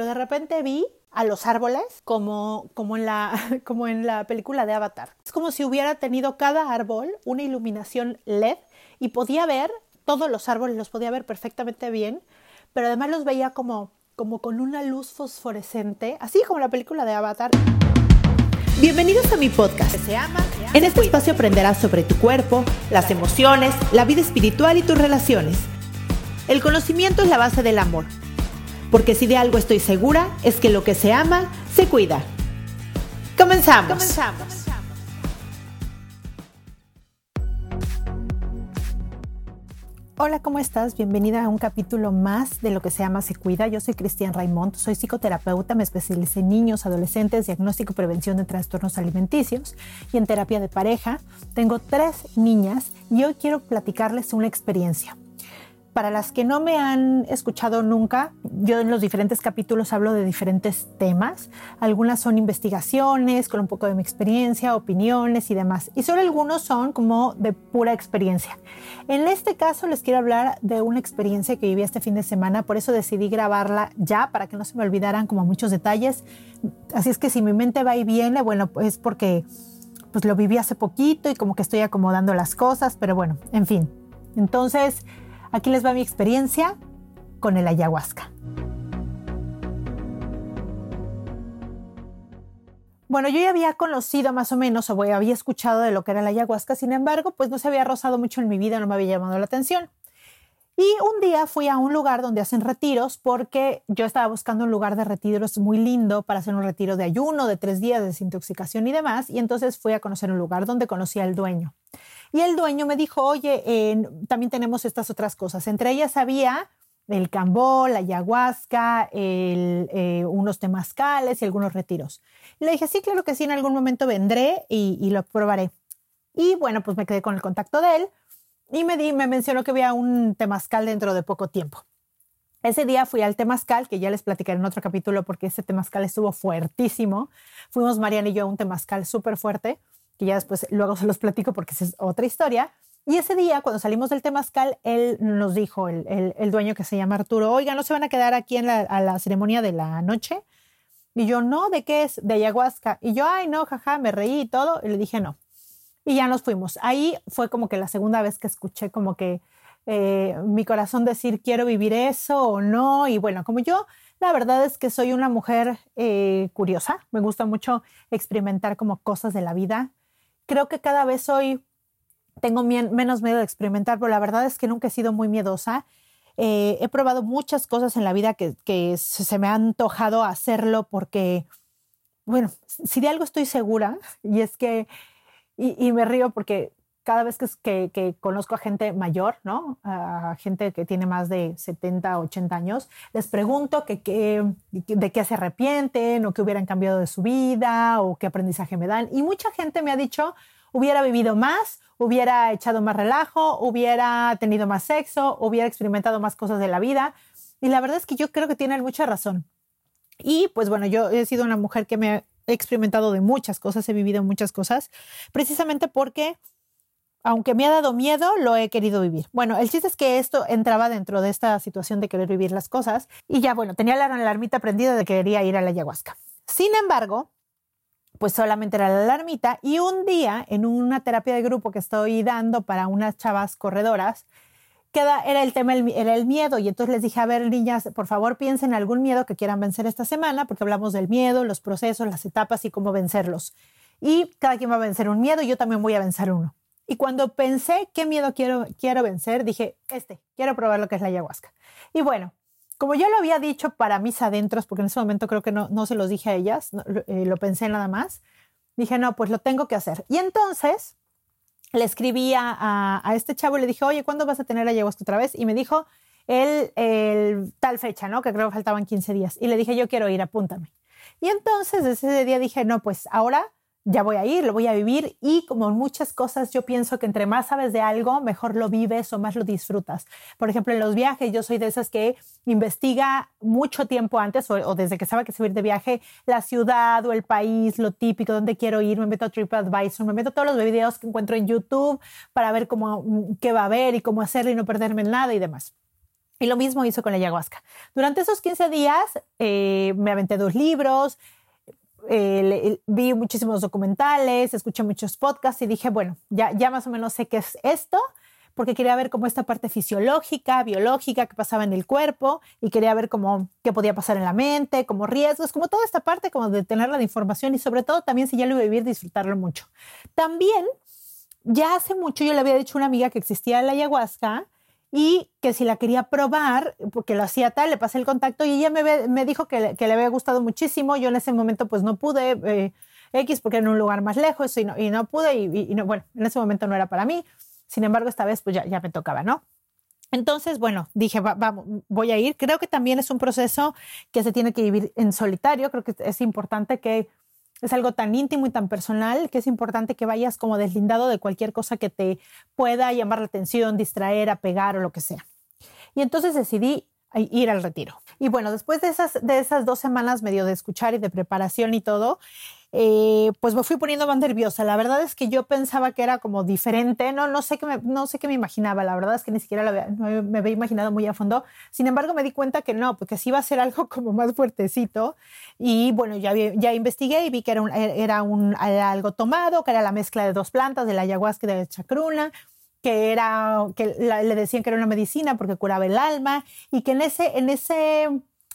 Pero de repente vi a los árboles como, como, en la, como en la película de Avatar. Es como si hubiera tenido cada árbol una iluminación LED y podía ver todos los árboles, los podía ver perfectamente bien, pero además los veía como, como con una luz fosforescente, así como la película de Avatar. Bienvenidos a mi podcast. Se ama, en este espacio aprenderás sobre tu cuerpo, las emociones, la vida espiritual y tus relaciones. El conocimiento es la base del amor porque si de algo estoy segura es que lo que se ama, se cuida. Comenzamos. Comenzamos. Hola, ¿cómo estás? Bienvenida a un capítulo más de Lo que se ama se cuida. Yo soy Cristian Raimond, soy psicoterapeuta, me especialicé en niños, adolescentes, diagnóstico y prevención de trastornos alimenticios y en terapia de pareja. Tengo tres niñas y hoy quiero platicarles una experiencia para las que no me han escuchado nunca, yo en los diferentes capítulos hablo de diferentes temas. Algunas son investigaciones con un poco de mi experiencia, opiniones y demás. Y solo algunos son como de pura experiencia. En este caso les quiero hablar de una experiencia que viví este fin de semana, por eso decidí grabarla ya para que no se me olvidaran como muchos detalles. Así es que si mi mente va y viene, bueno, pues porque pues lo viví hace poquito y como que estoy acomodando las cosas, pero bueno, en fin. Entonces, Aquí les va mi experiencia con el ayahuasca. Bueno, yo ya había conocido más o menos o había escuchado de lo que era la ayahuasca, sin embargo, pues no se había rozado mucho en mi vida, no me había llamado la atención. Y un día fui a un lugar donde hacen retiros porque yo estaba buscando un lugar de retiros muy lindo para hacer un retiro de ayuno de tres días de desintoxicación y demás. Y entonces fui a conocer un lugar donde conocí al dueño. Y el dueño me dijo, oye, también tenemos estas otras cosas. Entre ellas había el cambó, la ayahuasca, eh, unos temazcales y algunos retiros. Le dije, sí, claro que sí, en algún momento vendré y, lo probaré. Y bueno, pues me quedé con el contacto de él y me, me mencionó que había un temazcal dentro de poco tiempo. Ese día fui al temazcal, que ya les platicaré en otro capítulo porque ese temazcal estuvo fuertísimo. Fuimos Mariana y yo a un temazcal súper fuerte que ya después luego se los platico porque esa es otra historia. Y ese día, cuando salimos del Temazcal, él nos dijo, el, el, dueño que se llama Arturo, oiga, ¿no se van a quedar aquí en la, a la ceremonia de la noche? Y yo, no, ¿de qué es? De ayahuasca. Y yo, ay, no, jaja, me reí y todo. Y le dije, no. Y ya nos fuimos. Ahí fue como que la segunda vez que escuché como que eh, mi corazón decir, quiero vivir eso o no. Y bueno, como yo, la verdad es que soy una mujer eh, curiosa. Me gusta mucho experimentar como cosas de la vida creo que cada vez hoy tengo menos miedo de experimentar, pero la verdad es que nunca he sido muy miedosa. Eh, he probado muchas cosas en la vida que, se me ha antojado hacerlo porque, bueno, si de algo estoy segura, y es que, y, me río porque cada vez que, que, conozco a gente mayor, ¿no? A gente que tiene más de 70, 80 años, les pregunto que, de qué se arrepienten o qué hubieran cambiado de su vida o qué aprendizaje me dan. Y mucha gente me ha dicho, hubiera vivido más, hubiera echado más relajo, hubiera tenido más sexo, hubiera experimentado más cosas de la vida. Y la verdad es que yo creo que tienen mucha razón. Y pues bueno, yo he sido una mujer que me he experimentado de muchas cosas, he vivido muchas cosas, precisamente porque aunque me ha dado miedo, lo he querido vivir. Bueno, el chiste es que esto entraba dentro de esta situación de querer vivir las cosas y ya, bueno, tenía la alarmita prendida de que quería ir a la ayahuasca. Sin embargo, pues solamente era la alarmita y un día en una terapia de grupo que estoy dando para unas chavas corredoras, era el tema, era el miedo. Y entonces les dije, a ver, niñas, por favor piensen en algún miedo que quieran vencer esta semana, porque hablamos del miedo, los procesos, las etapas y cómo vencerlos. Y cada quien va a vencer un miedo, yo también voy a vencer uno. Y cuando pensé qué miedo quiero, quiero vencer, dije, este, quiero probar lo que es la ayahuasca. Y bueno, como yo lo había dicho para mis adentros, porque en ese momento creo que no, no se los dije a ellas, eh, lo pensé nada más, dije, no, pues lo tengo que hacer. Y entonces le escribí a, este chavo y le dije, oye, ¿cuándo vas a tener ayahuasca otra vez? Y me dijo, el, el, tal fecha, ¿no? Que creo que faltaban 15 días. Y le dije, yo quiero ir, apúntame. Y entonces ese día dije, no, pues ahora ya voy a ir, lo voy a vivir y como muchas cosas yo pienso que entre más sabes de algo, mejor lo vives o más lo disfrutas. Por ejemplo, en los viajes yo soy de esas que investiga mucho tiempo antes o, desde que sabe que se va a ir de viaje la ciudad o el país, lo típico, dónde quiero ir, me meto a TripAdvisor, me meto todos los videos que encuentro en YouTube para ver cómo, mm, qué va a haber y cómo hacerlo y no perderme en nada y demás. Y lo mismo hizo con la ayahuasca. Durante esos 15 días eh, me aventé dos libros, eh, vi muchísimos documentales, escuché muchos podcasts y dije, bueno, ya, ya más o menos sé qué es esto, porque quería ver cómo esta parte fisiológica, biológica que pasaba en el cuerpo y quería ver cómo qué podía pasar en la mente, como riesgos, como toda esta parte como de tener la información y sobre todo también si ya lo iba a vivir, disfrutarlo mucho. También, ya hace mucho yo le había dicho a una amiga que existía la ayahuasca y que si la quería probar, porque lo hacía tal, le pasé el contacto y ella me, me dijo que, que, le había gustado muchísimo. Yo en ese momento pues no pude, eh, X, porque era en un lugar más lejos y no, y no pude y, no, bueno, en ese momento no era para mí. Sin embargo, esta vez pues ya, ya me tocaba, ¿no? Entonces, bueno, dije, vamos, voy a ir. Creo que también es un proceso que se tiene que vivir en solitario. Creo que es importante que es algo tan íntimo y tan personal que es importante que vayas como deslindado de cualquier cosa que te pueda llamar la atención, distraer, apegar o lo que sea. Y entonces decidí ir al retiro. Y bueno, después de esas, de esas dos semanas medio de escuchar y de preparación y todo, eh, pues me fui poniendo más nerviosa. La verdad es que yo pensaba que era como diferente, no, no, sé, qué me, no sé qué me imaginaba, la verdad es que ni siquiera me había imaginado muy a fondo. Sin embargo, me di cuenta que no, porque sí iba a ser algo como más fuertecito. Y bueno, ya, ya investigué y vi que era, un, era, un, algo tomado, que era la mezcla de dos plantas, de la ayahuasca y de la chacruna que era que le decían que era una medicina porque curaba el alma y que en ese en ese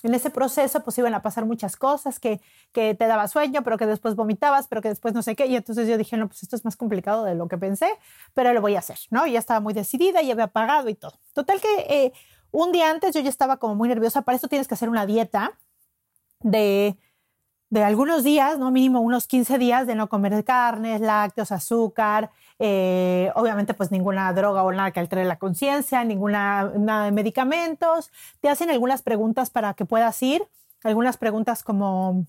en ese proceso pues iban a pasar muchas cosas, que, que te daba sueño, pero que después vomitabas, pero que después no sé qué. Y entonces yo dije, no, pues esto es más complicado de lo que pensé, pero lo voy a hacer, ¿no? Y ya estaba muy decidida, ya había pagado y todo. Total que eh, un día antes yo ya estaba como muy nerviosa. Para esto tienes que hacer una dieta de de algunos días, no mínimo unos 15 días de no comer carnes, lácteos, azúcar, eh, obviamente pues ninguna droga o nada que altere la conciencia, ninguna nada de medicamentos. Te hacen algunas preguntas para que puedas ir, algunas preguntas como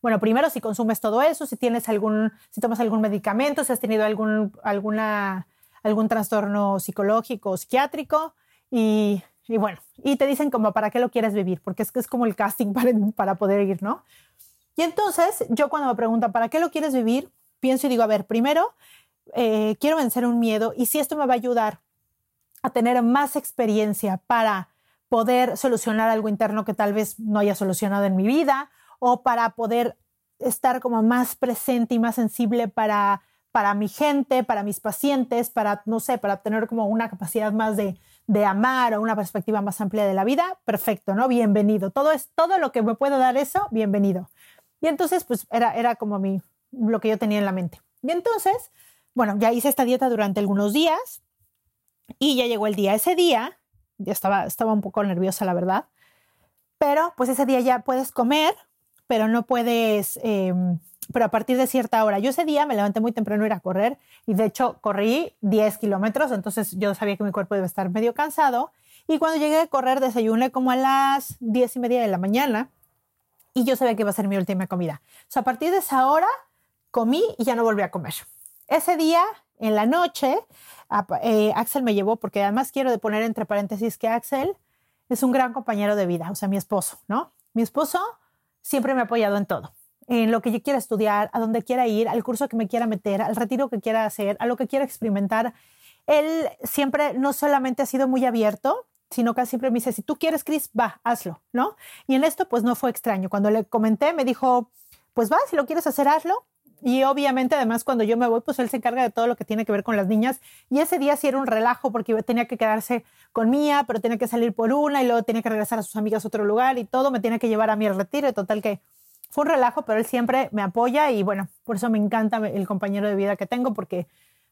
bueno, primero si consumes todo eso, si tienes algún si tomas algún medicamento, si has tenido algún alguna algún trastorno psicológico o psiquiátrico y, y bueno, y te dicen como para qué lo quieres vivir, porque es que es como el casting para, para poder ir, ¿no? Y entonces yo cuando me preguntan, ¿para qué lo quieres vivir? Pienso y digo, a ver, primero, eh, quiero vencer un miedo y si esto me va a ayudar a tener más experiencia para poder solucionar algo interno que tal vez no haya solucionado en mi vida o para poder estar como más presente y más sensible para, para mi gente, para mis pacientes, para, no sé, para tener como una capacidad más de, de amar o una perspectiva más amplia de la vida, perfecto, ¿no? Bienvenido. Todo es todo lo que me puede dar eso, bienvenido. Y entonces, pues era, era como mi, lo que yo tenía en la mente. Y entonces, bueno, ya hice esta dieta durante algunos días y ya llegó el día. Ese día, ya estaba, estaba un poco nerviosa, la verdad, pero pues ese día ya puedes comer, pero no puedes, em, pero a partir de cierta hora. Yo ese día me levanté muy temprano a ir a correr y de hecho corrí 10 kilómetros, entonces yo sabía que mi cuerpo debe estar medio cansado. Y cuando llegué a correr, desayuné como a las 10 y media de la mañana y yo sabía que iba a ser mi última comida. O sea, a partir de esa hora comí y ya no volví a comer. Ese día, en la noche, eh, Axel me llevó, porque además quiero poner entre paréntesis que Axel es un gran compañero de vida, o sea, mi esposo, ¿no? Mi esposo siempre me ha apoyado en todo, en lo que yo quiera estudiar, a donde quiera ir, al curso que me quiera meter, al retiro que quiera hacer, a lo que quiera experimentar. Él siempre no solamente ha sido muy abierto, sino que siempre me dice, si tú quieres, Chris, va, hazlo, ¿no? Y en esto pues no fue extraño. Cuando le comenté, me dijo, pues va, si lo quieres hacer, hazlo. Y obviamente, además, cuando yo me voy, pues él se encarga de todo lo que tiene que ver con las niñas. Y ese día sí era un relajo porque tenía que quedarse con Mía, pero tenía que salir por una y luego tenía que regresar a sus amigas a otro lugar y todo. Me tenía que llevar a al retiro. Total que fue un relajo, pero él siempre me apoya y bueno, por eso me encanta el compañero de vida que tengo porque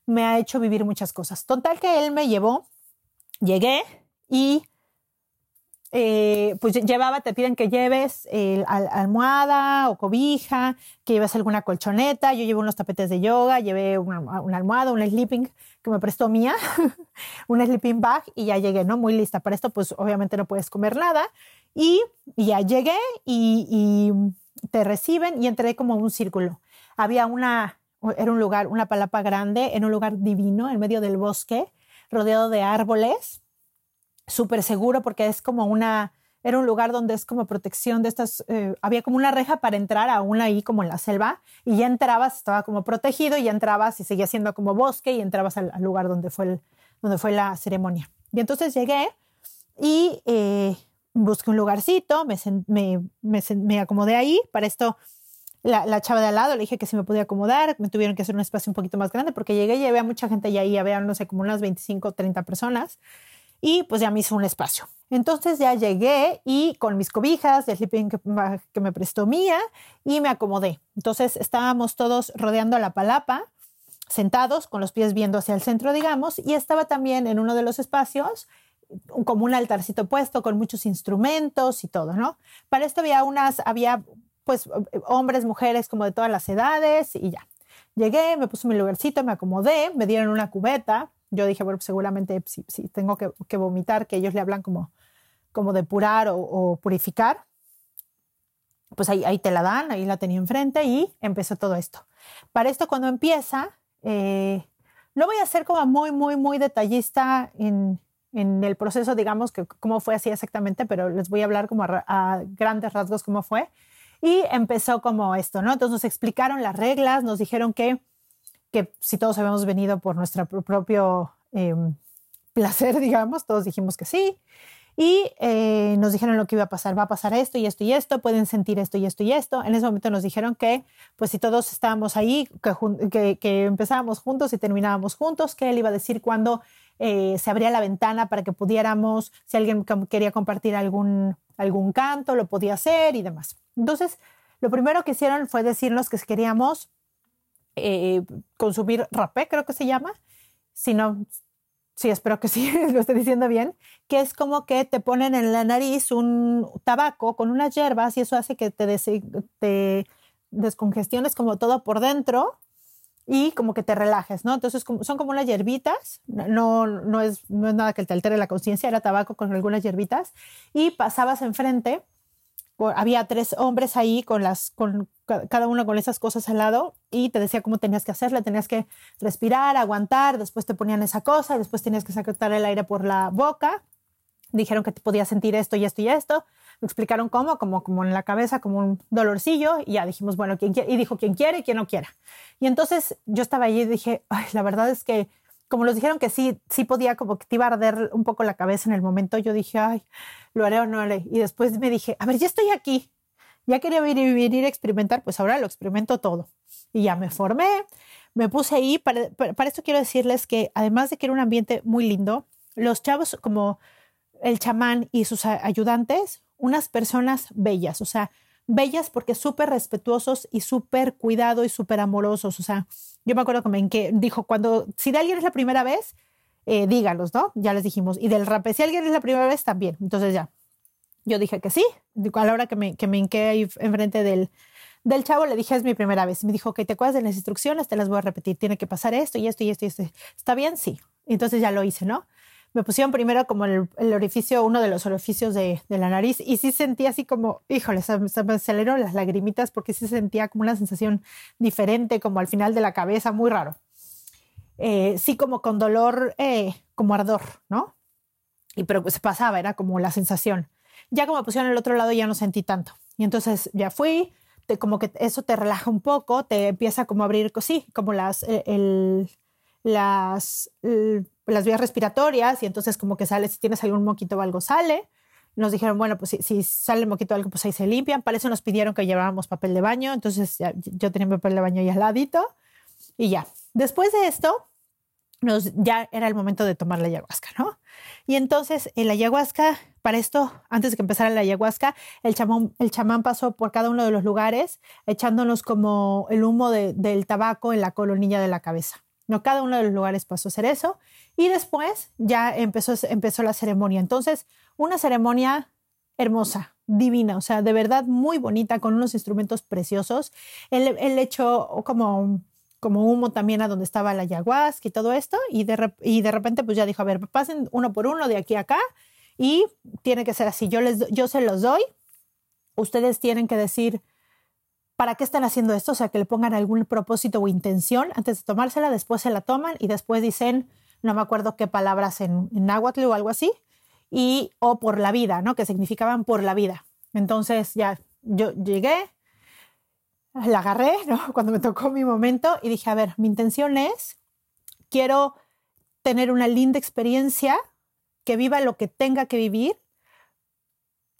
me ha hecho vivir muchas cosas. Total que él me llevó, llegué y eh, pues llevaba, te piden que lleves eh, almohada o cobija, que lleves alguna colchoneta. Yo llevo unos tapetes de yoga, llevé una, almohada, un sleeping que me prestó mía, un sleeping bag y ya llegué, ¿no? Muy lista para esto, pues obviamente no puedes comer nada. Y, ya llegué y, y, te reciben y entré como un círculo. Había una, era un lugar, una palapa grande, en un lugar divino, en medio del bosque, rodeado de árboles súper seguro porque es como una, era un lugar donde es como protección de estas, eh, había como una reja para entrar aún ahí como en la selva y ya entrabas, estaba como protegido y ya entrabas y seguía siendo como bosque y entrabas al, lugar donde fue, el, donde fue la ceremonia. Y entonces llegué y eh, busqué un lugarcito, me, me, me, me, acomodé ahí, para esto la, la, chava de al lado le dije que si me podía acomodar, me tuvieron que hacer un espacio un poquito más grande porque llegué y había mucha gente y ahí había, no sé, como unas 25 o 30 personas y pues ya me hizo un espacio. Entonces ya llegué y con mis cobijas de sleeping que, me prestó Mía y me acomodé. Entonces estábamos todos rodeando la palapa, sentados con los pies viendo hacia el centro, digamos, y estaba también en uno de los espacios como un altarcito puesto con muchos instrumentos y todo, ¿no? Para esto había unas, había pues hombres, mujeres como de todas las edades y ya. Llegué, me puse mi lugarcito, me acomodé, me dieron una cubeta, yo dije, bueno, pues, seguramente si, tengo que, vomitar, que ellos le hablan como, como depurar o, o purificar, pues ahí, ahí, te la dan, ahí la tenía enfrente y empezó todo esto. Para esto cuando empieza, eh, lo voy a hacer como muy, muy, muy detallista en, en, el proceso, digamos, que cómo fue así exactamente, pero les voy a hablar como a, a, grandes rasgos cómo fue. Y empezó como esto, ¿no? Entonces nos explicaron las reglas, nos dijeron que que si todos habíamos venido por nuestro propio em, placer, digamos, todos dijimos que sí. Y eh, nos dijeron lo que iba a pasar, va a pasar esto y esto y esto, pueden sentir esto y esto y esto. En ese momento nos dijeron que, pues si todos estábamos ahí, que, que, empezábamos juntos y terminábamos juntos, que él iba a decir cuándo eh, se abría la ventana para que pudiéramos, si alguien quería compartir algún, algún canto, lo podía hacer y demás. Entonces, lo primero que hicieron fue decirnos que queríamos eh, consumir rapé, creo que se llama. Si no, sí, espero que sí, lo esté diciendo bien, que es como que te ponen en la nariz un tabaco con unas hierbas y eso hace que te, descongestiones como todo por dentro y como que te relajes, ¿no? Entonces son como unas hierbitas, no, no, es, no es nada que te altere la conciencia, era tabaco con algunas hierbitas y pasabas enfrente había tres hombres ahí con las, con cada uno con esas cosas al lado y te decía cómo tenías que hacerle, tenías que respirar, aguantar, después te ponían esa cosa, después tenías que sacar el aire por la boca, dijeron que te podías sentir esto y esto y esto, me explicaron cómo, como, como en la cabeza, como un dolorcillo y ya dijimos, bueno, ¿quién quiere? Y dijo quién quiere y quién no quiera. Y entonces yo estaba allí y dije, Ay, la verdad es que como nos dijeron que sí, sí podía, como que te iba a arder un poco la cabeza en el momento, yo dije, ay, lo haré o no haré. Y después me dije, a ver, ya estoy aquí, ya quería venir, venir a experimentar, pues ahora lo experimento todo. Y ya me formé, me puse ahí. Para, para, esto quiero decirles que además de que era un ambiente muy lindo, los chavos como el chamán y sus ayudantes, unas personas bellas, o sea, bellas porque súper respetuosos y súper cuidado y súper amorosos. O sea, yo me acuerdo como en que dijo, cuando, si de alguien es la primera vez, eh, dígalos, ¿no? Ya les dijimos. Y del rape, si alguien es la primera vez, también. Entonces ya, yo dije que sí. A la hora que me, que me hinqué ahí enfrente del, del chavo, le dije, es mi primera vez. Me dijo, que te acuerdas de las instrucciones, te las voy a repetir. Tiene que pasar esto y esto y esto y esto. ¿Está bien? Sí. Entonces ya lo hice, ¿no? Me pusieron primero como el, orificio, uno de los orificios de, la nariz y sí sentía así como, híjole, se, me aceleraron las lagrimitas porque sí sentía como una sensación diferente, como al final de la cabeza, muy raro. Eh, sí como con dolor, eh, como ardor, ¿no? Y pero se pasaba, era como la sensación. Ya como me pusieron el otro lado ya no sentí tanto. Y entonces ya fui, como que eso te relaja un poco, te empieza como a abrir, sí, como las, el las, las vías respiratorias y entonces como que sale, si tienes algún moquito o algo sale nos dijeron, bueno, pues si, si sale moquito algo, pues ahí se limpian. Para eso nos pidieron que lleváramos papel de baño, entonces yo tenía papel de baño ahí al ladito y ya. Después de esto, ya era el momento de tomar la ayahuasca, ¿no? Y entonces el ayahuasca, para esto, antes de que empezara la ayahuasca, el chamán, el chamán pasó por cada uno de los lugares echándonos como el humo del tabaco en la colonilla de la cabeza. No, cada uno de los lugares pasó a hacer eso. Y después ya empezó, empezó la ceremonia. Entonces, una ceremonia hermosa, divina, o sea, de verdad muy bonita, con unos instrumentos preciosos. Él, él echó como como humo también a donde estaba la ayahuasca y todo esto, y de, y de repente pues ya dijo, a ver, pasen uno por uno de aquí a acá, y tiene que ser así, yo, les, yo se los doy, ustedes tienen que decir para qué están haciendo esto, o sea, que le pongan algún propósito o intención antes de tomársela, después se la toman y después dicen, no me acuerdo qué palabras en, en náhuatl o algo así, y o por la vida, ¿no? Que significaban por la vida. Entonces ya yo llegué, la agarré, ¿no? Cuando me tocó mi momento y dije, a ver, mi intención es, quiero tener una linda experiencia, que viva lo que tenga que vivir,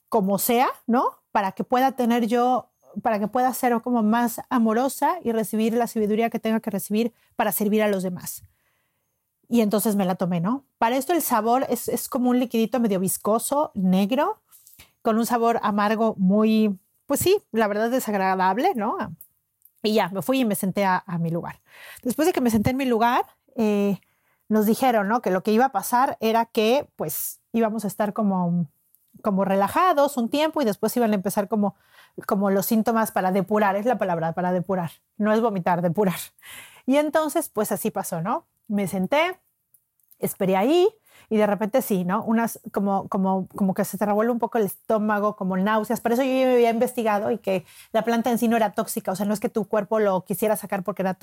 como sea, ¿no? Para que pueda tener yo, para que pueda ser como más amorosa y recibir la sabiduría que tenga que recibir para servir a los demás. Y entonces me la tomé, ¿no? Para esto el sabor es, es como un liquidito medio viscoso, negro, con un sabor amargo muy, pues sí, la verdad es desagradable, ¿no? Y ya, me fui y me senté a, mi lugar. Después de que me senté en mi lugar, eh, nos dijeron, ¿no? Que lo que iba a pasar era que, pues, íbamos a estar como, como relajados un tiempo y después iban a empezar como, como los síntomas para depurar, es la palabra, para depurar. No es vomitar, depurar. Y entonces, pues así pasó, ¿no? Me senté, esperé ahí y de repente sí, ¿no? Unas como, como, como que se te revuelve un poco el estómago, como náuseas. Por eso yo ya había investigado y que la planta en sí no era tóxica, o sea, no es que tu cuerpo lo quisiera sacar porque era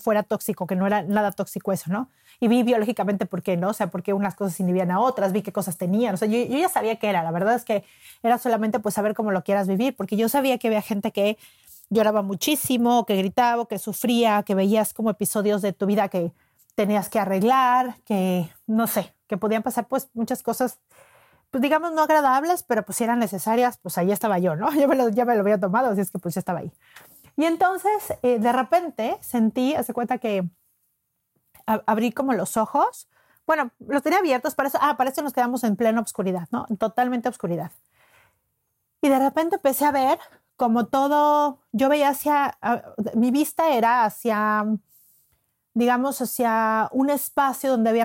fuera tóxico, que no era nada tóxico eso, ¿no? Y vi biológicamente por qué, ¿no? O sea, porque unas cosas inhibían a otras, vi qué cosas tenían, o sea, yo, yo ya sabía qué era, la verdad es que era solamente pues saber cómo lo quieras vivir, porque yo sabía que había gente que lloraba muchísimo, que gritaba, que sufría, que veías como episodios de tu vida que tenías que arreglar, que no sé, que podían pasar pues muchas cosas, pues digamos no agradables, pero pues si eran necesarias, pues ahí estaba yo, ¿no? Ya me lo, ya me lo había tomado, así es que pues ya estaba ahí. Y entonces eh, de repente sentí, hace cuenta que abrí como los ojos, bueno, los tenía abiertos, para eso, ah, nos quedamos en plena oscuridad, ¿no? Totalmente oscuridad. Y de repente empecé a ver como todo, yo veía hacia, mi vista era hacia digamos, hacia un espacio donde había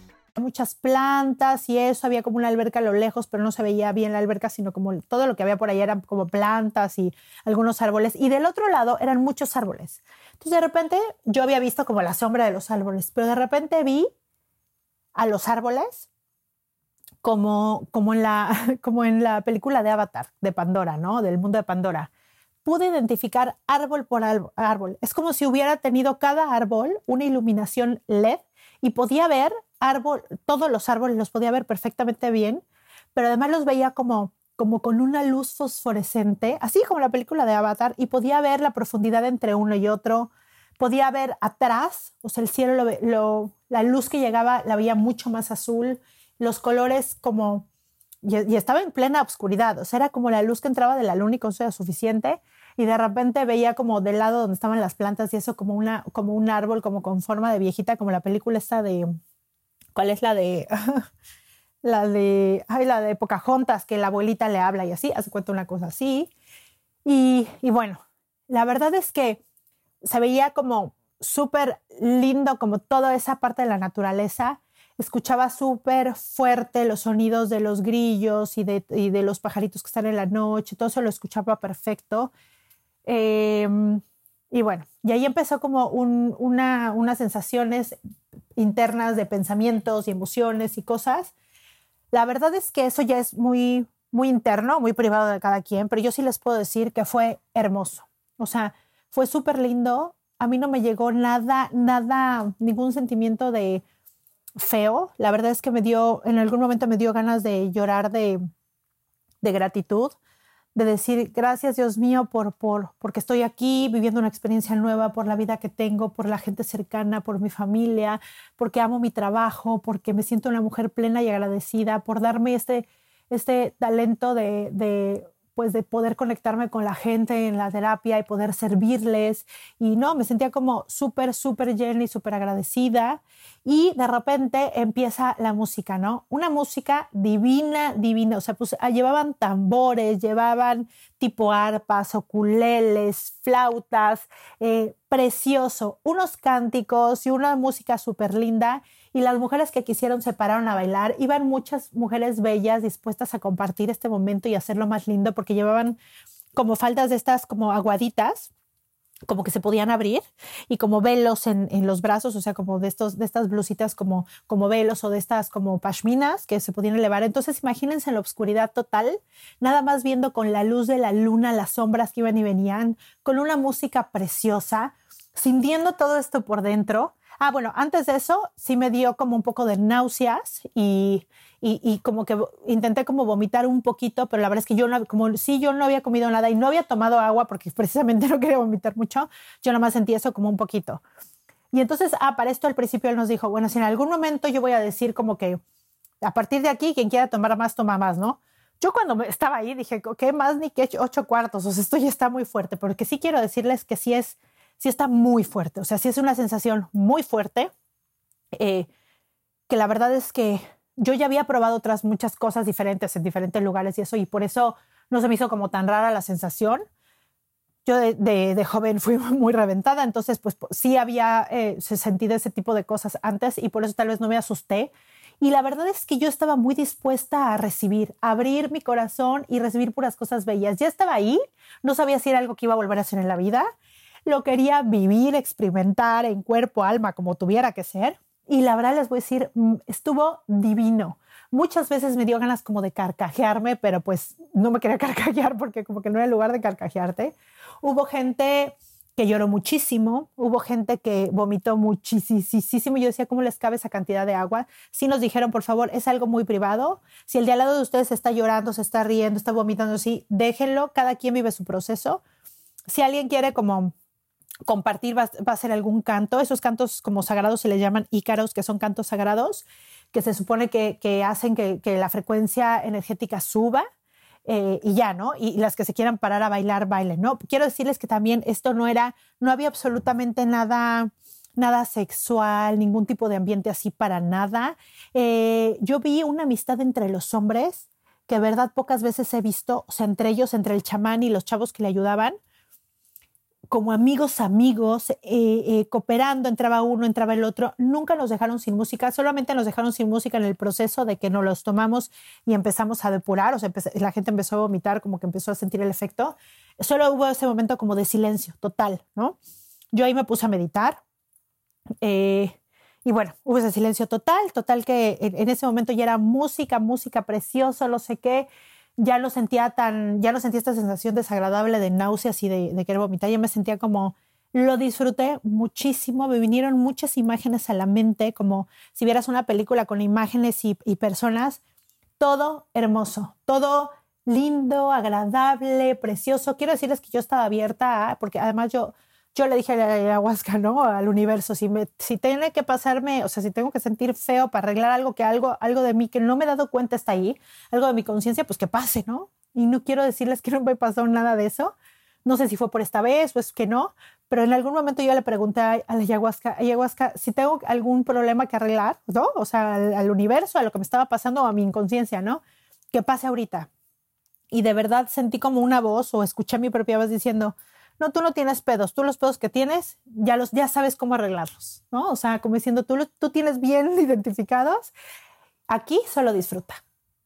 Muchas plantas y eso, había como una alberca a lo lejos, pero no se veía bien la alberca, sino como todo lo que había por ahí eran como plantas y algunos árboles. Y del otro lado eran muchos árboles. Entonces de repente yo había visto como la sombra de los árboles, pero de repente vi a los árboles como, como, en, la, como en la película de Avatar, de Pandora, ¿no? Del mundo de Pandora. Pude identificar árbol por árbol. Es como si hubiera tenido cada árbol una iluminación LED y podía ver árbol, todos los árboles los podía ver perfectamente bien, pero además los veía como, como con una luz fosforescente, así como la película de Avatar, y podía ver la profundidad entre uno y otro, podía ver atrás, o sea, el cielo, lo, la luz que llegaba la veía mucho más azul, los colores como, y, estaba en plena oscuridad, o sea, era como la luz que entraba de la luna y con eso era suficiente, y de repente veía como del lado donde estaban las plantas y eso como, una, como un árbol, como con forma de viejita, como la película esta de, ¿cuál es la de? la de, ay, la de Pocahontas, que la abuelita le habla y así, hace cuenta una cosa así. Y, y bueno, la verdad es que se veía como súper lindo, como toda esa parte de la naturaleza. Escuchaba súper fuerte los sonidos de los grillos y de, y de, los pajaritos que están en la noche, todo eso lo escuchaba perfecto. Em, y bueno, y ahí empezó como un, una, unas sensaciones internas de pensamientos y emociones y cosas la verdad es que eso ya es muy, muy interno, muy privado de cada quien, pero yo sí les puedo decir que fue hermoso. O sea, fue súper lindo. A mí no me llegó nada, nada, ningún sentimiento de feo. La verdad es que me dio, en algún momento me dio ganas de llorar de, de gratitud de decir gracias Dios mío por, por, porque estoy aquí viviendo una experiencia nueva, por la vida que tengo, por la gente cercana, por mi familia, porque amo mi trabajo, porque me siento una mujer plena y agradecida, por darme este, este talento de, de pues de poder conectarme con la gente en la terapia y poder servirles. Y no, me sentía como súper, súper llena y súper agradecida. Y de repente empieza la música, ¿no? Una música divina, divina. O sea, pues ah, llevaban tambores, llevaban tipo arpas, okuleles, flautas, eh, precioso. Unos cánticos y una música súper linda y las mujeres que quisieron se pararon a bailar. Iban muchas mujeres bellas dispuestas a compartir este momento y hacerlo más lindo porque llevaban como faldas de estas como aguaditas como que se podían abrir y como velos en, en, los brazos, o sea, como de, estos, de estas blusitas como, como velos o de estas como pashminas que se podían elevar. Entonces, imagínense en la oscuridad total, nada más viendo con la luz de la luna las sombras que iban y venían, con una música preciosa, sintiendo todo esto por dentro Ah, bueno, antes de eso sí me dio como un poco de náuseas y, y, como que intenté como vomitar un poquito, pero la verdad es que yo no, como sí yo no había comido nada y no había tomado agua porque precisamente no quería vomitar mucho, yo nomás sentí eso como un poquito. Y entonces, ah, para esto al principio él nos dijo, bueno, si en algún momento yo voy a decir como que a partir de aquí, quien quiera tomar más, toma más, ¿no? Yo cuando estaba ahí dije, ¿qué más ni que ocho cuartos? O sea, esto ya está muy fuerte, porque sí quiero decirles que sí es sí está muy fuerte, o sea, sí es una sensación muy fuerte, eh, que la verdad es que yo ya había probado otras muchas cosas diferentes en diferentes lugares y eso, y por eso no se me hizo como tan rara la sensación. Yo de, joven fui muy reventada, entonces pues sí había eh, sentido ese tipo de cosas antes y por eso tal vez no me asusté. Y la verdad es que yo estaba muy dispuesta a recibir, abrir mi corazón y recibir puras cosas bellas. Ya estaba ahí, no sabía si era algo que iba a volver a hacer en la vida, lo quería vivir, experimentar en cuerpo, alma, como tuviera que ser. Y la verdad les voy a decir, mm, estuvo divino. Muchas veces me dio ganas como de carcajearme, pero pues no me quería carcajear porque como que no era lugar de carcajearte. Hubo gente que lloró muchísimo, hubo gente que vomitó muchísimo. Yo decía, ¿cómo les cabe esa cantidad de agua? Sí nos dijeron, por favor, es algo muy privado. Si el de al lado de ustedes está llorando, se está riendo, está vomitando, sí, déjenlo. Cada quien vive su proceso. Si alguien quiere como compartir va, a ser algún canto. Esos cantos como sagrados se les llaman ícaros, que son cantos sagrados, que se supone que, hacen que, la frecuencia energética suba. Eh, y ya, ¿no? Y, las que se quieran parar a bailar, bailen, ¿no? Quiero decirles que también esto no era, no había absolutamente nada, nada sexual, ningún tipo de ambiente así para nada. Eh, yo vi una amistad entre los hombres que, verdad, pocas veces he visto, o sea, entre ellos, entre el chamán y los chavos que le ayudaban como amigos, amigos, eh, eh, cooperando, entraba uno, entraba el otro, nunca nos dejaron sin música, solamente nos dejaron sin música en el proceso de que nos los tomamos y empezamos a depurar, o sea, la gente empezó a vomitar, como que empezó a sentir el efecto. Solo hubo ese momento como de silencio total, ¿no? Yo ahí me puse a meditar. Eh, y bueno, hubo ese silencio total, total que en, en, ese momento ya era música, música preciosa, no sé qué ya no sentía tan, ya no sentía esta sensación desagradable de náuseas y de, querer vomitar, ya me sentía como, lo disfruté muchísimo, me vinieron muchas imágenes a la mente, como si vieras una película con imágenes y, personas, todo hermoso, todo lindo, agradable, precioso. Quiero decirles que yo estaba abierta, porque además yo, yo le dije a la ayahuasca, ¿no? Al universo, si, me, si tiene que pasarme, o sea, si tengo que sentir feo para arreglar algo que algo, algo de mí que no me he dado cuenta está ahí, algo de mi conciencia, pues que pase, ¿no? Y no quiero decirles que no me pasó nada de eso. No sé si fue por esta vez o es que no, pero en algún momento yo le pregunté a la ayahuasca, ayahuasca, si tengo algún problema que arreglar, ¿no? O sea, al, universo, a lo que me estaba pasando, a mi inconsciencia, ¿no? Que pase ahorita. Y de verdad sentí como una voz o escuché mi propia voz diciendo, no, tú no tienes pedos, tú los pedos que tienes ya los ya sabes cómo arreglarlos, ¿no? O sea, como diciendo, tú, tú tienes bien identificados, aquí solo disfruta.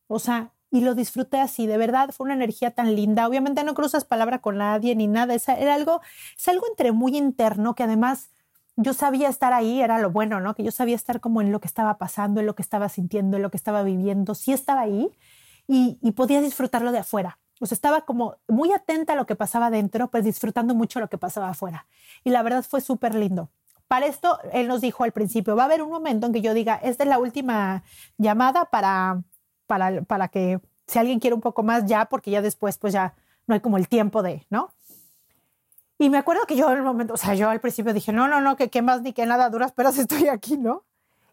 O sea, y lo disfruté así, de verdad, fue una energía tan linda. Obviamente no cruzas palabra con nadie ni nada, es, era algo, es algo entre muy interno que además yo sabía estar ahí, era lo bueno, ¿no? Que yo sabía estar como en lo que estaba pasando, en lo que estaba sintiendo, en lo que estaba viviendo, sí estaba ahí y, y podía disfrutarlo de afuera. O sea, estaba como muy atenta a lo que pasaba dentro, pues disfrutando mucho lo que pasaba afuera. Y la verdad fue súper lindo. Para esto, él nos dijo al principio, va a haber un momento en que yo diga, esta es la última llamada para, para, para que si alguien quiere un poco más ya, porque ya después pues ya no hay como el tiempo de, ¿no? Y me acuerdo que yo en el momento, o sea, yo al principio dije, no, no, no, que qué más ni que nada duras, pero estoy aquí, ¿no?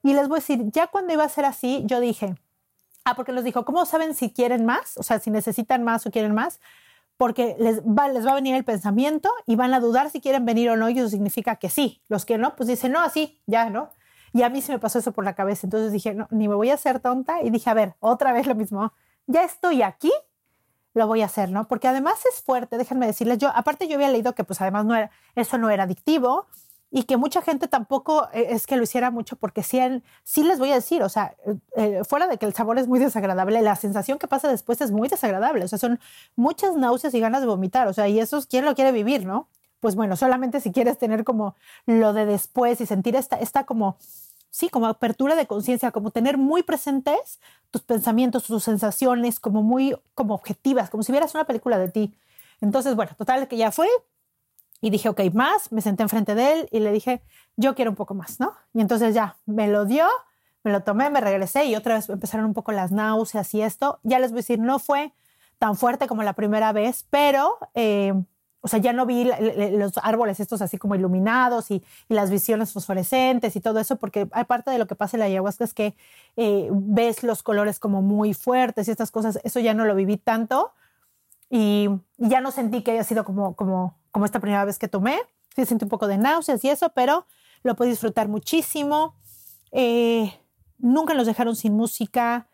Y les voy a decir, ya cuando iba a ser así, yo dije, Ah, porque nos dijo, ¿cómo saben si quieren más? O sea, si necesitan más o quieren más. Porque les va, les va a venir el pensamiento y van a dudar si quieren venir o no, y eso significa que sí. Los que no, pues dicen, no, así, ya, ¿no? Y a mí se me pasó eso por la cabeza. Entonces dije, no, ni me voy a hacer tonta. Y dije, a ver, otra vez lo mismo. Ya estoy aquí, lo voy a hacer, ¿no? Porque además es fuerte, déjenme decirles, yo, aparte yo había leído que pues además no eso no era adictivo, y que mucha gente tampoco eh, es que lo hiciera mucho porque sí, sí les voy a decir, o sea, eh, fuera de que el sabor es muy desagradable, la sensación que pasa después es muy desagradable, o sea, son muchas náuseas y ganas de vomitar, o sea, y eso es quién lo quiere vivir, ¿no? Pues bueno, solamente si quieres tener como lo de después y sentir esta, esta como, sí, como apertura de conciencia, como tener muy presentes tus pensamientos, tus sensaciones, como muy, como objetivas, como si vieras una película de ti. Entonces, bueno, total, que ya fue, y dije, ok, más, me senté enfrente de él y le dije, yo quiero un poco más, ¿no? Y entonces ya, me lo dio, me lo tomé, me regresé y otra vez empezaron un poco las náuseas y esto. Ya les voy a decir, no fue tan fuerte como la primera vez, pero, eh, o sea, ya no vi los árboles estos así como iluminados y, las visiones fosforescentes y todo eso, porque aparte de lo que pasa en la ayahuasca es que eh, ves los colores como muy fuertes y estas cosas, eso ya no lo viví tanto y, ya no sentí que haya sido como, como como esta primera vez que tomé. Sí sentí un poco de náuseas y eso, pero lo pude disfrutar muchísimo. Eh, nunca nos dejaron sin música.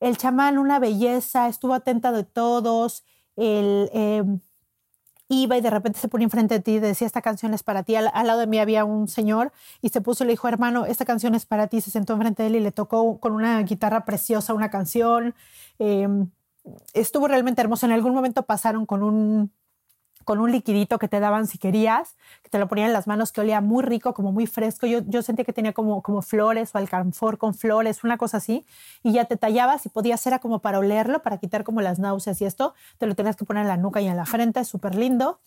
El chamán, una belleza, estuvo atenta de todos. El, eh, iba y de repente se ponía enfrente de ti y decía, esta canción es para ti. Al, lado de mí había un señor y se puso y le dijo, hermano, esta canción es para ti. Se sentó enfrente de él y le tocó con una guitarra preciosa una canción. Eh, estuvo realmente hermoso. En algún momento pasaron con un con un liquidito que te daban si querías, que te lo ponían en las manos, que olía muy rico, como muy fresco. Yo, yo sentía que tenía como, como flores o alcanfor con flores, una cosa así, y ya te tallabas y podías, era como para olerlo, para quitar como las náuseas y esto, te lo tenías que poner en la nuca y en la frente, súper lindo.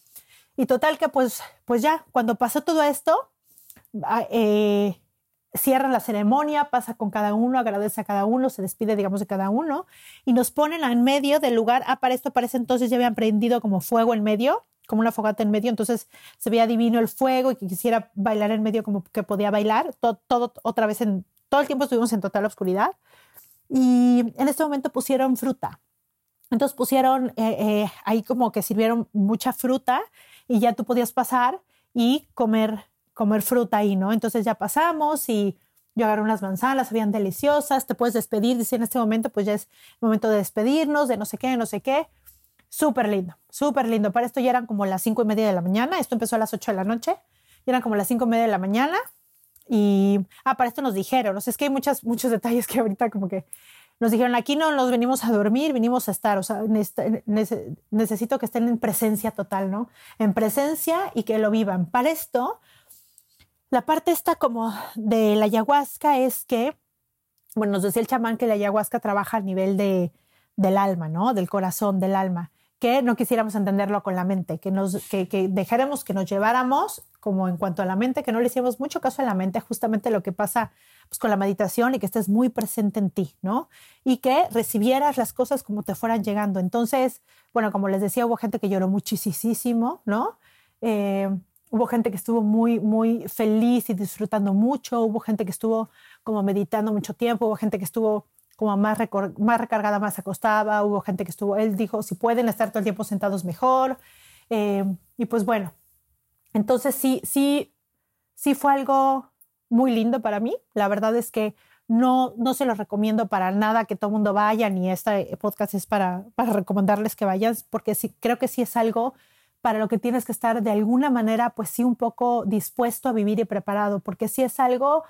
Y total que pues, pues ya, cuando pasó todo esto, ah, eh, cierran la ceremonia, pasa con cada uno, agradece a cada uno, se despide, digamos, de cada uno, y nos ponen en medio del lugar. Ah, para esto parece entonces ya habían prendido como fuego en medio, como una fogata en medio, entonces se veía divino el fuego y que quisiera bailar en medio como que podía bailar, todo, todo otra vez en, todo el tiempo estuvimos en total oscuridad. Y en este momento pusieron fruta. Entonces pusieron eh, eh, ahí como que sirvieron mucha fruta y ya tú podías pasar y comer, comer fruta ahí, ¿no? Entonces ya pasamos y yo agarré unas manzanas, habían deliciosas, te puedes despedir, dice en este momento, pues ya es momento de despedirnos, de no sé qué, no sé qué. Súper lindo, súper lindo. Para esto ya eran como las cinco y media de la mañana. Esto empezó a las ocho de la noche. Ya eran como las cinco y media de la mañana. Y, ah, para esto nos dijeron, no sé, es que hay muchas, muchos detalles que ahorita como que nos dijeron, aquí no nos venimos a dormir, venimos a estar, o sea, necesito que estén en presencia total, ¿no? En presencia y que lo vivan. Para esto, la parte esta como de la ayahuasca es que, bueno, nos decía el chamán que la ayahuasca trabaja a nivel de, del alma, ¿no? Del corazón, del alma que no quisiéramos entenderlo con la mente, que, nos, que, dejáramos que nos lleváramos como en cuanto a la mente, que no le hicimos mucho caso a la mente, justamente lo que pasa pues, con la meditación y que estés muy presente en ti, ¿no? Y que recibieras las cosas como te fueran llegando. Entonces, bueno, como les decía, hubo gente que lloró muchísimo, ¿no? Eh, hubo gente que estuvo muy, muy feliz y disfrutando mucho, hubo gente que estuvo como meditando mucho tiempo, hubo gente que estuvo como más, más recargada, más acostada, hubo gente que estuvo, él dijo, si pueden estar todo el tiempo sentados mejor. Eh, y pues bueno, entonces sí, sí, sí fue algo muy lindo para mí. La verdad es que no, no se los recomiendo para nada que todo el mundo vaya, ni este podcast es para, para recomendarles que vayan, porque sí, creo que sí es algo para lo que tienes que estar de alguna manera, pues sí, un poco dispuesto a vivir y preparado, porque sí es algo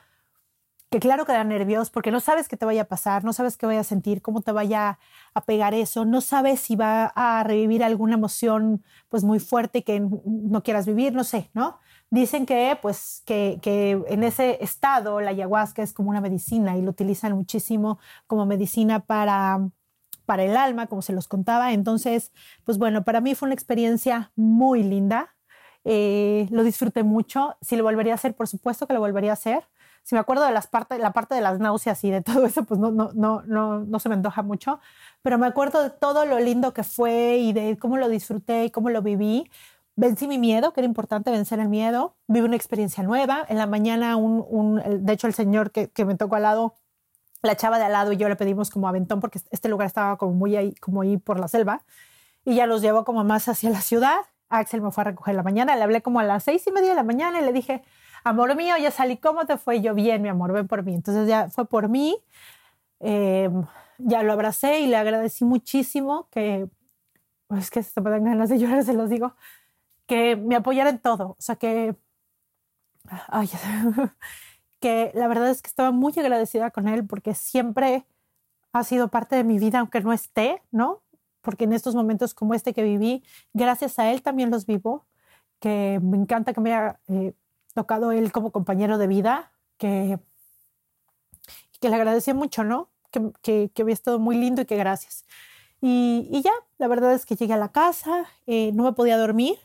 que claro que da nervios porque no sabes qué te vaya a pasar, no sabes qué vaya a sentir, cómo te vaya a pegar eso, no sabes si va a revivir alguna emoción pues muy fuerte que no quieras vivir, no sé, ¿no? Dicen que pues que, que en ese estado la ayahuasca es como una medicina y lo utilizan muchísimo como medicina para para el alma, como se los contaba. Entonces, pues bueno, para mí fue una experiencia muy linda. Eh, lo disfruté mucho. Si lo volvería a hacer, por supuesto que lo volvería a hacer si me acuerdo de las partes, la parte de las náuseas y de todo eso, pues no, no, no, no, no se me antoja mucho, pero me acuerdo de todo lo lindo que fue y de cómo lo disfruté y cómo lo viví. Vencí mi miedo, que era importante vencer el miedo, viví una experiencia nueva. En la mañana, un, un de hecho, el señor que, que me tocó al lado, la chava de al lado y yo le pedimos como aventón porque este lugar estaba como muy ahí, como ahí por la selva y ya los llevó como más hacia la ciudad. Axel me fue a recoger la mañana, le hablé como a las seis y media de la mañana y le dije, amor mío, ya salí, ¿cómo te fue? yo, bien, mi amor, ven por mí. Entonces ya fue por mí, em, ya lo abracé y le agradecí muchísimo que, pues que se me dan ganas de llorar, se los digo, que me apoyara en todo. O sea, que, ay, que la verdad es que estaba muy agradecida con él porque siempre ha sido parte de mi vida, aunque no esté, ¿no? Porque en estos momentos como este que viví, gracias a él también los vivo, que me encanta que me haya eh, tocado él como compañero de vida, que, que le agradecía mucho, ¿no? Que, que, había estado muy lindo y que gracias. Y, y, ya, la verdad es que llegué a la casa, eh, no me podía dormir,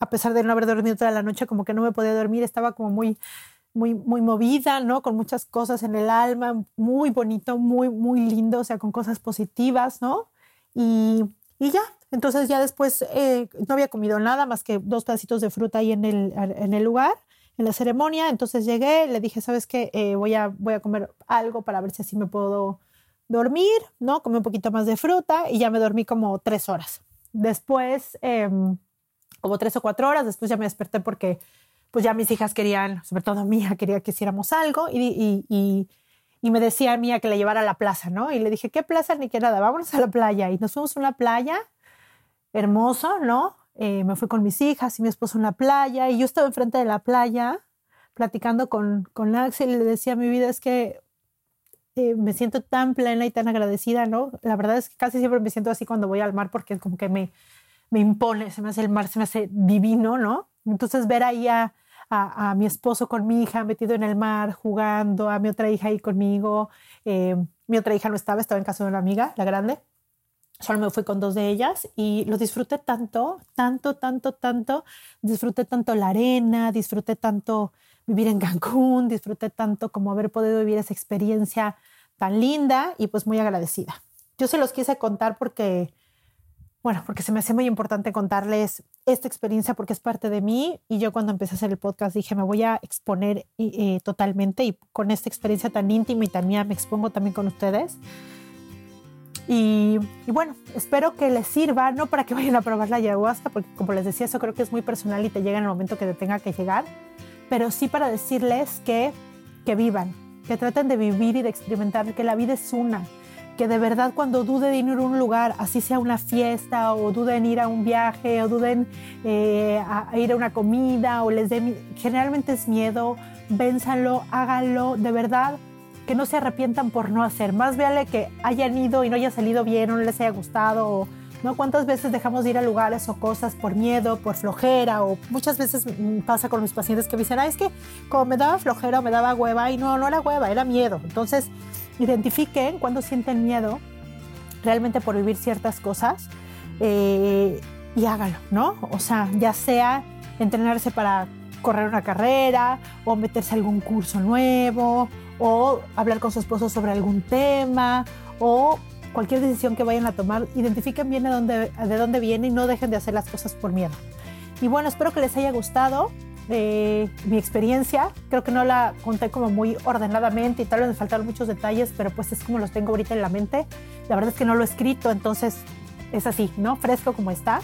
a pesar de no haber dormido toda la noche, como que no me podía dormir, estaba como muy, muy, muy movida, ¿no? Con muchas cosas en el alma, muy bonito, muy, muy lindo, o sea, con cosas positivas, ¿no? Y, y ya, entonces ya después eh, no había comido nada más que dos pedacitos de fruta ahí en el, en el lugar, en la ceremonia. Entonces llegué, le dije, ¿sabes qué? Eh, voy, a, voy a comer algo para ver si así me puedo dormir, ¿no? Comí un poquito más de fruta y ya me dormí como tres horas. Después, em, como tres o cuatro horas, después ya me desperté porque pues ya mis hijas querían, sobre todo mía, quería que hiciéramos algo y, y, y, me decía mía que la llevara a la plaza, ¿no? Y le dije, ¿qué plaza ni qué nada? Vámonos a la playa. Y nos fuimos a una playa hermoso, ¿no? Eh, me fui con mis hijas y mi esposo en la playa y yo estaba enfrente de la playa platicando con, con Axel y le decía, mi vida es que eh, me siento tan plena y tan agradecida, ¿no? La verdad es que casi siempre me siento así cuando voy al mar porque es como que me, me impone, se me hace el mar, se me hace divino, ¿no? Entonces ver ahí a, a, mi esposo con mi hija metido en el mar, jugando, a mi otra hija ahí conmigo, eh, mi otra hija no estaba, estaba en casa de una amiga, la grande, Solo me fui con dos de ellas y lo disfruté tanto, tanto, tanto, tanto. Disfruté tanto la arena, disfruté tanto vivir en Cancún, disfruté tanto como haber podido vivir esa experiencia tan linda y pues muy agradecida. Yo se los quise contar porque, bueno, porque se me hace muy importante contarles esta experiencia porque es parte de mí y yo cuando empecé a hacer el podcast dije me voy a exponer eh, totalmente y con esta experiencia tan íntima y tan mía me expongo también con ustedes. Y, bueno, espero que les sirva, no para que vayan a probar la ayahuasca, porque como les decía, eso creo que es muy personal y te llega en el momento que te tenga que llegar, pero sí para decirles que, que vivan, que traten de vivir y de experimentar, que la vida es una, que de verdad cuando duden ir a un lugar, así sea una fiesta, o duden ir a un viaje, o duden eh, ir a una comida, o les den, generalmente es miedo, vénsanlo, háganlo, de verdad que no se arrepientan por no hacer. Más véale que hayan ido y no haya salido bien o no les haya gustado. ¿no? ¿Cuántas veces dejamos de ir a lugares o cosas por miedo, por flojera? O muchas veces pasa con mis pacientes que me dicen, ah, es que como me daba flojera o me daba hueva, y no, no era hueva, era miedo. Entonces, identifiquen cuando sienten miedo realmente por vivir ciertas cosas. eh, y hágalo, ¿no? O sea, ya sea entrenarse para correr una carrera o meterse a algún curso nuevo o hablar con su esposo sobre algún tema o cualquier decisión que vayan a tomar, identifiquen bien de dónde, de dónde viene y no dejen de hacer las cosas por miedo. Y bueno, espero que les haya gustado eh, mi experiencia. Creo que no la conté como muy ordenadamente y tal vez me faltaron muchos detalles, pero pues es como los tengo ahorita en la mente. La verdad es que no lo he escrito, entonces es así, ¿no? Fresco como está.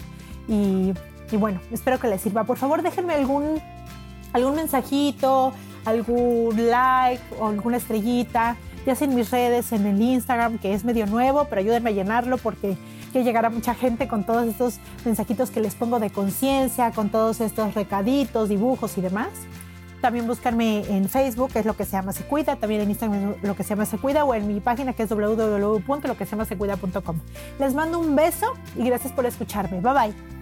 Y, y bueno, espero que les sirva. Por favor, déjenme algún, algún mensajito, algún like o alguna estrellita ya sea en mis redes, en el Instagram, que es medio nuevo, pero ayúdenme a llenarlo porque quiero llegar a mucha gente con todos estos mensajitos que les pongo de conciencia, con todos estos recaditos, dibujos y demás. También buscarme en Facebook, que es lo que se llama Se Cuida, también en Instagram lo que se llama Se Cuida o en mi página que es www.loquesemasecuida.com. Les mando un beso y gracias por escucharme. Bye bye.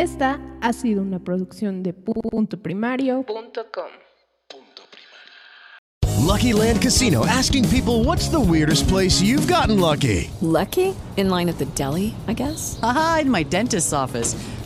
Esta ha sido una producción de punto Lucky Land Casino asking people what's the weirdest place you've gotten lucky? Lucky? In line at the deli, I guess. Aha, in my dentist's office.